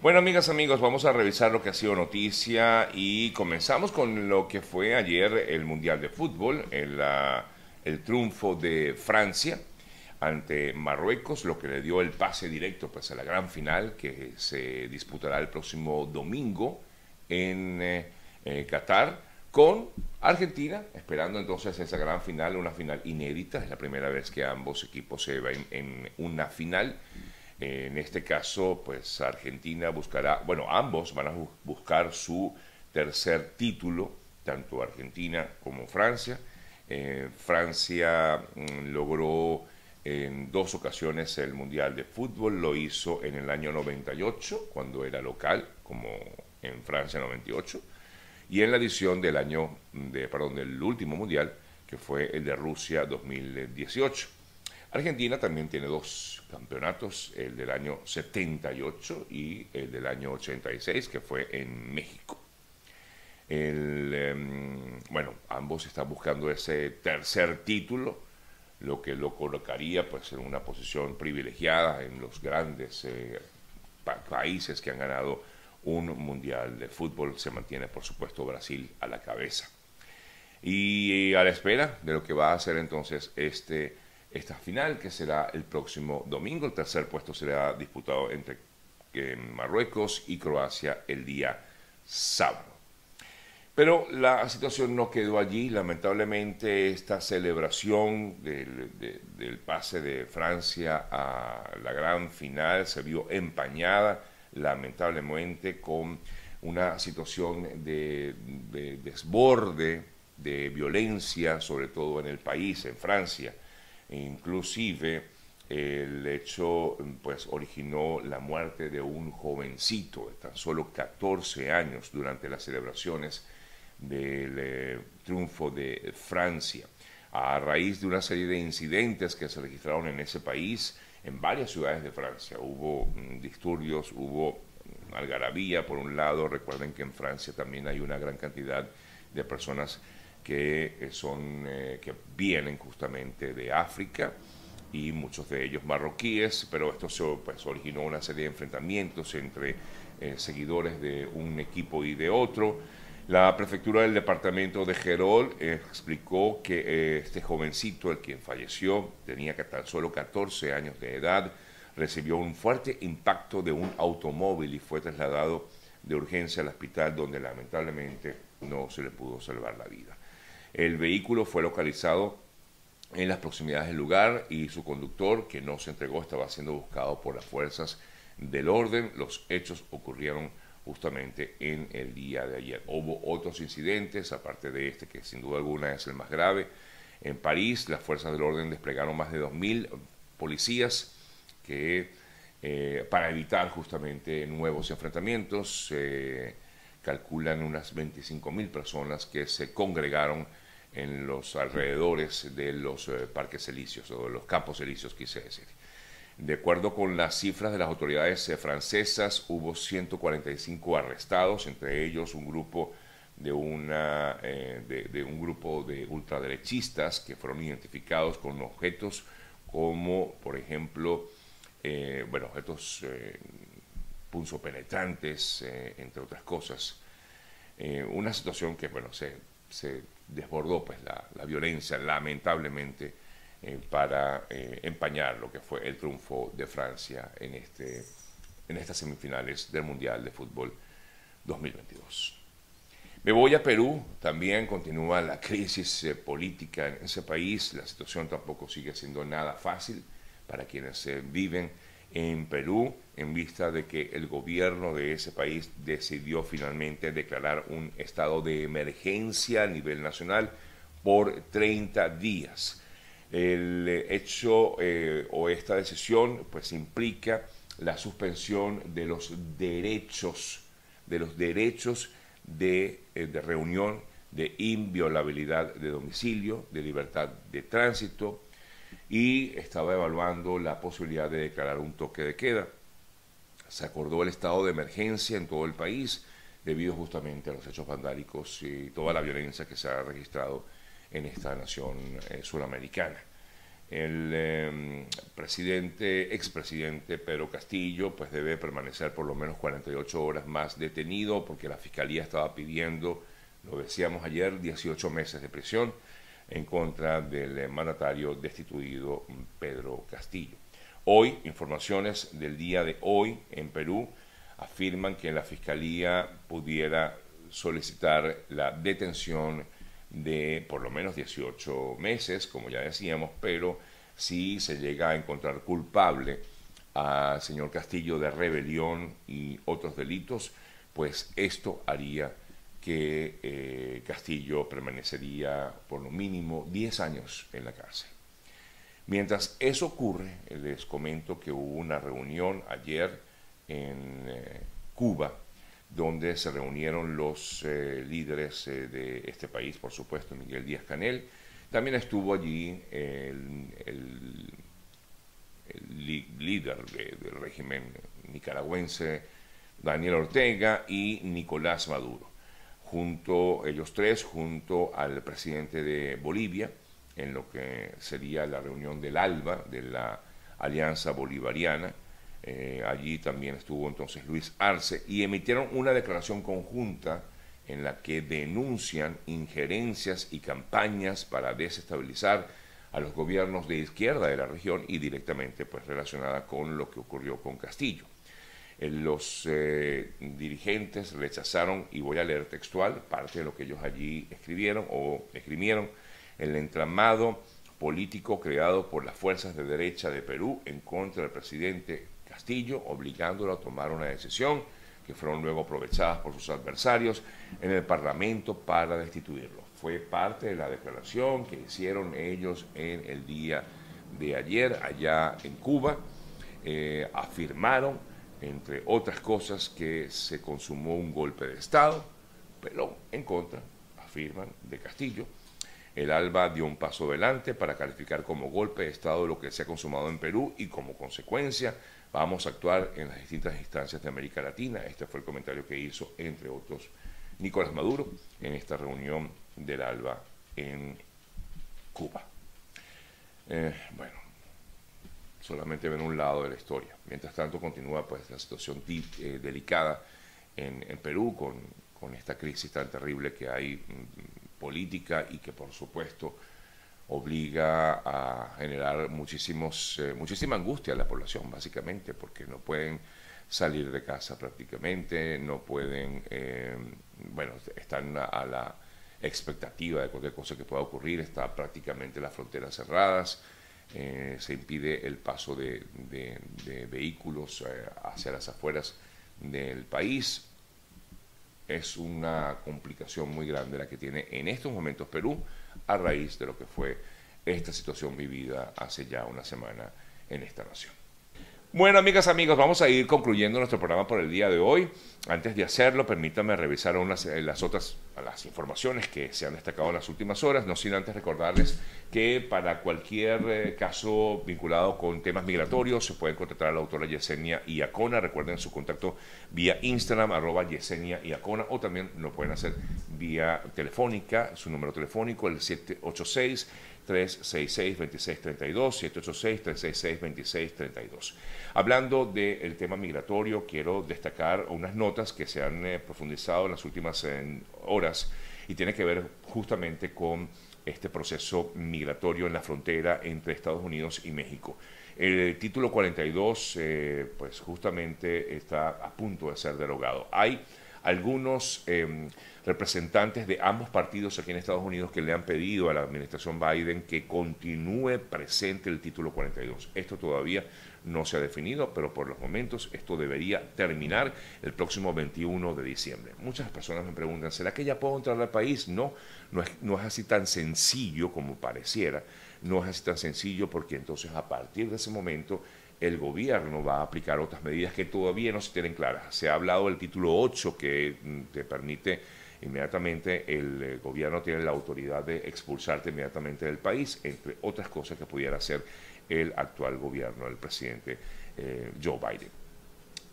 Bueno, amigas, amigos, vamos a revisar lo que ha sido noticia y comenzamos con lo que fue ayer el Mundial de Fútbol, el, el triunfo de Francia ante Marruecos, lo que le dio el pase directo pues, a la gran final que se disputará el próximo domingo en eh, eh, Qatar con Argentina, esperando entonces esa gran final, una final inédita, es la primera vez que ambos equipos se ven en una final. En este caso, pues Argentina buscará, bueno, ambos van a buscar su tercer título, tanto Argentina como Francia. Eh, Francia mm, logró en dos ocasiones el Mundial de Fútbol, lo hizo en el año 98, cuando era local, como en Francia 98, y en la edición del año, perdón, del último Mundial, que fue el de Rusia 2018. Argentina también tiene dos campeonatos, el del año 78 y el del año 86, que fue en México. Em, bueno, ambos están buscando ese tercer título, lo que lo colocaría pues, en una posición privilegiada en los grandes eh, países que han ganado un mundial de fútbol. Se mantiene, por supuesto, Brasil a la cabeza. Y a la espera de lo que va a ser entonces este esta final que será el próximo domingo. El tercer puesto será disputado entre eh, Marruecos y Croacia el día sábado. Pero la situación no quedó allí. Lamentablemente esta celebración del, pase de Francia a la gran final se vio empañada, lamentablemente, con una situación de desborde, de violencia, sobre todo en el país, en Francia Inclusive el hecho pues originó la muerte de un jovencito de tan solo 14 años durante las celebraciones del eh, triunfo de Francia. A raíz de una serie de incidentes que se registraron en ese país, en varias ciudades de Francia, hubo mm, disturbios, hubo algarabía por un lado, recuerden que en Francia también hay una gran cantidad de personas que eh, son eh, que vienen justamente de África y muchos de ellos marroquíes, pero esto se, pues, originó una serie de enfrentamientos entre eh, seguidores de un equipo y de otro. La prefectura del departamento de Gerol explicó que este jovencito, el quien falleció, tenía tan solo 14 años de edad, recibió un fuerte impacto de un automóvil y fue trasladado de urgencia al hospital donde lamentablemente no se le pudo salvar la vida. El vehículo fue localizado en las proximidades del lugar y su conductor, que no se entregó, estaba siendo buscado por las fuerzas del orden. Los hechos ocurrieron justamente en el día de ayer. Hubo otros incidentes, aparte de este, que sin duda alguna es el más grave. En París, las fuerzas del orden desplegaron más de 2.000 policías que, eh, para evitar justamente nuevos enfrentamientos calculan unas 25.000 personas que se congregaron en los alrededores de los eh, parques elíseos o de los campos elíseos, quise decir. De acuerdo con las cifras de las autoridades eh, francesas, hubo 145 arrestados, entre ellos un grupo de, una, eh, de, un grupo de ultraderechistas que fueron identificados con objetos como, por ejemplo, bueno, objetos punzopenetrantes, entre otras cosas. Una situación que, bueno, se, se desbordó, pues, la, la violencia, lamentablemente, eh, para empañar lo que fue el triunfo de Francia en, este, en estas semifinales del Mundial de Fútbol 2022. Me voy a Perú, también continúa la crisis política en ese país, la situación tampoco sigue siendo nada fácil para quienes viven en Perú en vista de que el gobierno de ese país decidió finalmente declarar un estado de emergencia a nivel nacional por 30 días. El hecho eh, o esta decisión pues implica la suspensión de los derechos, de los derechos de, eh, de reunión, de inviolabilidad de domicilio, de libertad de tránsito, y estaba evaluando la posibilidad de declarar un toque de queda. Se acordó el estado de emergencia en todo el país debido justamente a los hechos vandálicos y toda la violencia que se ha registrado en esta nación eh, suramericana. el em, presidente, expresidente Pedro Castillo, pues debe permanecer por lo menos 48 horas más detenido porque la fiscalía estaba pidiendo, lo decíamos ayer, 18 meses de prisión en contra del mandatario destituido Pedro Castillo. Hoy, informaciones del día de hoy en Perú afirman que la fiscalía pudiera solicitar la detención de por lo menos 18 meses, como ya decíamos, pero si se llega a encontrar culpable al señor Castillo de rebelión y otros delitos, pues esto haría que eh, Castillo permanecería por lo mínimo 10 años en la cárcel. Mientras eso ocurre, les comento que hubo una reunión ayer en eh, Cuba donde se reunieron los eh, líderes de este país, por supuesto, Miguel Díaz Canel. También estuvo allí el, líder del régimen nicaragüense, Daniel Ortega, y Nicolás Maduro. Junto, ellos tres, junto al presidente de Bolivia, en lo que sería la reunión del ALBA, de la Alianza Bolivariana, eh, allí también estuvo entonces Luis Arce y emitieron una declaración conjunta en la que denuncian injerencias y campañas para desestabilizar a los gobiernos de izquierda de la región y directamente pues relacionada con lo que ocurrió con Castillo. Eh, los eh, dirigentes rechazaron, y voy a leer textual, parte de lo que ellos allí escribieron o escribieron, el entramado político creado por las fuerzas de derecha de Perú en contra del presidente Castillo, obligándolo a tomar una decisión que fueron luego aprovechadas por sus adversarios en el Parlamento para destituirlo. Fue parte de la declaración que hicieron ellos en el día de ayer allá en Cuba. Eh, afirmaron, entre otras cosas, que se consumó un golpe de Estado, pero en contra, afirman, de Castillo. El ALBA dio un paso adelante para calificar como golpe de Estado lo que se ha consumado en Perú y como consecuencia Vamos a actuar en las distintas instancias de América Latina. Este fue el comentario que hizo, entre otros, Nicolás Maduro en esta reunión del ALBA en Cuba. Eh, bueno, solamente ven un lado de la historia. Mientras tanto, continúa pues la situación eh, delicada en, Perú con, con, esta crisis tan terrible que hay mm, política y que, por supuesto, obliga a generar muchísimos, eh, muchísima angustia a la población, básicamente, porque no pueden salir de casa prácticamente, no pueden, eh, bueno, están a, la expectativa de cualquier cosa que pueda ocurrir, está prácticamente las fronteras cerradas, eh, se impide el paso de, vehículos hacia las afueras del país. Es una complicación muy grande la que tiene en estos momentos Perú a raíz de lo que fue esta situación vivida hace ya una semana en esta nación. Bueno, amigas, amigos, vamos a ir concluyendo nuestro programa por el día de hoy. Antes de hacerlo, permítanme revisar unas, eh, las otras las informaciones que se han destacado en las últimas horas, no sin antes recordarles que para cualquier eh, caso vinculado con temas migratorios se pueden contactar a la autora Yesenia Iacona. Recuerden su contacto vía Instagram, arroba Yesenia Iacona, o también lo pueden hacer vía telefónica, su número telefónico, el 786 366-2632, 786-366-2632. Hablando del tema migratorio, quiero destacar unas notas que se han eh, profundizado en las últimas eh, horas y tiene que ver justamente con este proceso migratorio en la frontera entre Estados Unidos y México. El título 42, eh, pues justamente está a punto de ser derogado. Hay algunos em, representantes de ambos partidos aquí en Estados Unidos que le han pedido a la administración Biden que continúe presente el título 42. Esto todavía no se ha definido, pero por los momentos esto debería terminar el próximo 21 de diciembre. Muchas personas me preguntan, ¿será que ya puedo entrar al país? No, no es, no es así tan sencillo como pareciera, no es así tan sencillo porque entonces a partir de ese momento el gobierno va a aplicar otras medidas que todavía no se tienen claras. Se ha hablado del título 8 que mm, te permite inmediatamente el eh, gobierno tiene la autoridad de expulsarte inmediatamente del país, entre otras cosas que pudiera hacer el actual gobierno, el presidente eh, Joe Biden.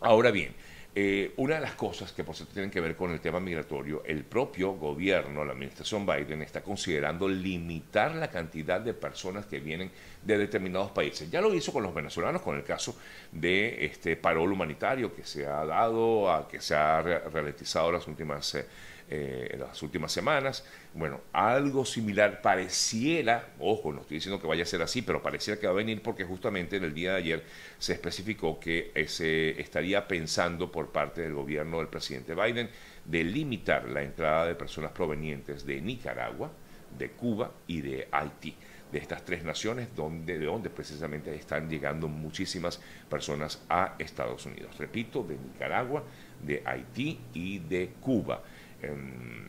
Ahora bien, eh, una de las cosas que por cierto tienen que ver con el tema migratorio, el propio gobierno, la administración Biden, está considerando limitar la cantidad de personas que vienen de determinados países. Ya lo hizo con los venezolanos, con el caso de este parol humanitario que se ha dado, a, que se ha ralentizado las últimas... Eh, eh, en las últimas semanas. Bueno, algo similar pareciera, ojo, no estoy diciendo que vaya a ser así, pero pareciera que va a venir porque justamente en el día de ayer se especificó que se estaría pensando por parte del gobierno del presidente Biden de limitar la entrada de personas provenientes de Nicaragua, de Cuba y de Haití de estas tres naciones donde, de donde precisamente están llegando muchísimas personas a Estados Unidos. Repito, de Nicaragua, de Haití y de Cuba. Em,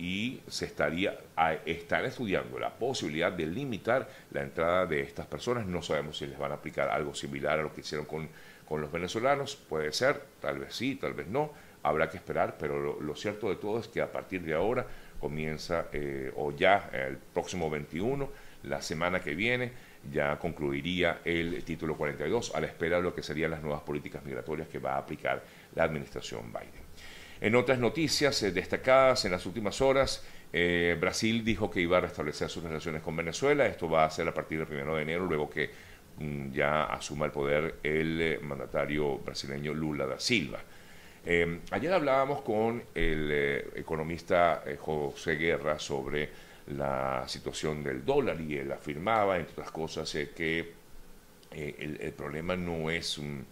y se estaría estar estudiando la posibilidad de limitar la entrada de estas personas. No sabemos si les van a aplicar algo similar a lo que hicieron con, con los venezolanos. Puede ser, tal vez sí, tal vez no. Habrá que esperar, pero lo, cierto de todo es que a partir de ahora comienza, eh, o ya el próximo 21, la semana que viene, ya concluiría el título 42 a la espera de lo que serían las nuevas políticas migratorias que va a aplicar la administración Biden. En otras noticias eh, destacadas en las últimas horas, eh, Brasil dijo que iba a restablecer sus relaciones con Venezuela. Esto va a ser a partir del 1 de enero, luego que mm, ya asuma el poder el eh, mandatario brasileño Lula da Silva. ayer hablábamos con el economista José Guerra sobre la situación del dólar y él afirmaba, entre otras cosas, que el, problema no es un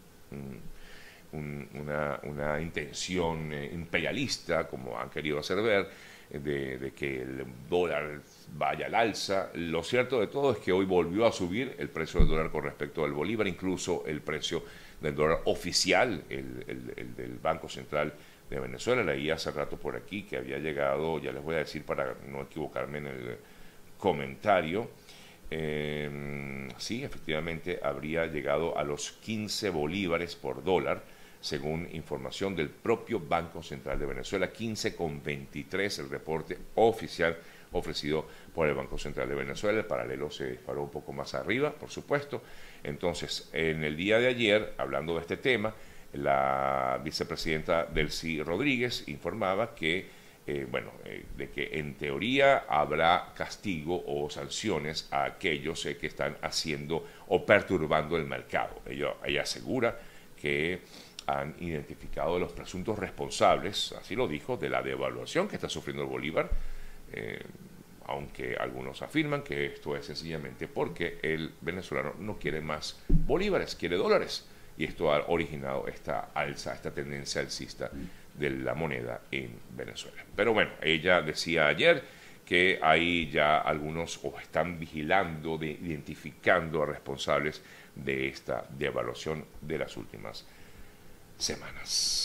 una, una, intención eh, imperialista, como han querido hacer ver, eh, de, que el dólar vaya al alza. Lo cierto de todo es que hoy volvió a subir el precio del dólar con respecto al bolívar, incluso el precio del dólar oficial, el, el, del Banco Central de Venezuela. Leí hace rato por aquí que había llegado, ya les voy a decir para no equivocarme en el comentario, eh, sí, efectivamente habría llegado a los 15 bolívares por dólar según información del propio Banco Central de Venezuela, 15,23 el reporte oficial ofrecido por el Banco Central de Venezuela. El paralelo se disparó un poco más arriba, por supuesto. Entonces, en el día de ayer, hablando de este tema, la vicepresidenta Delcy Rodríguez informaba que, eh, bueno, eh, de que en teoría habrá castigo o sanciones a aquellos eh, que están haciendo o perturbando el mercado. Ella, ella asegura que han identificado los presuntos responsables, así lo dijo, de la devaluación que está sufriendo el Bolívar, eh, aunque algunos afirman que esto es sencillamente porque el venezolano no quiere más bolívares, quiere dólares, y esto ha originado esta alza, esta tendencia alcista de la moneda en Venezuela. Pero bueno, ella decía ayer que hay ya algunos o están vigilando, de, identificando a responsables de esta devaluación de las últimas semanas.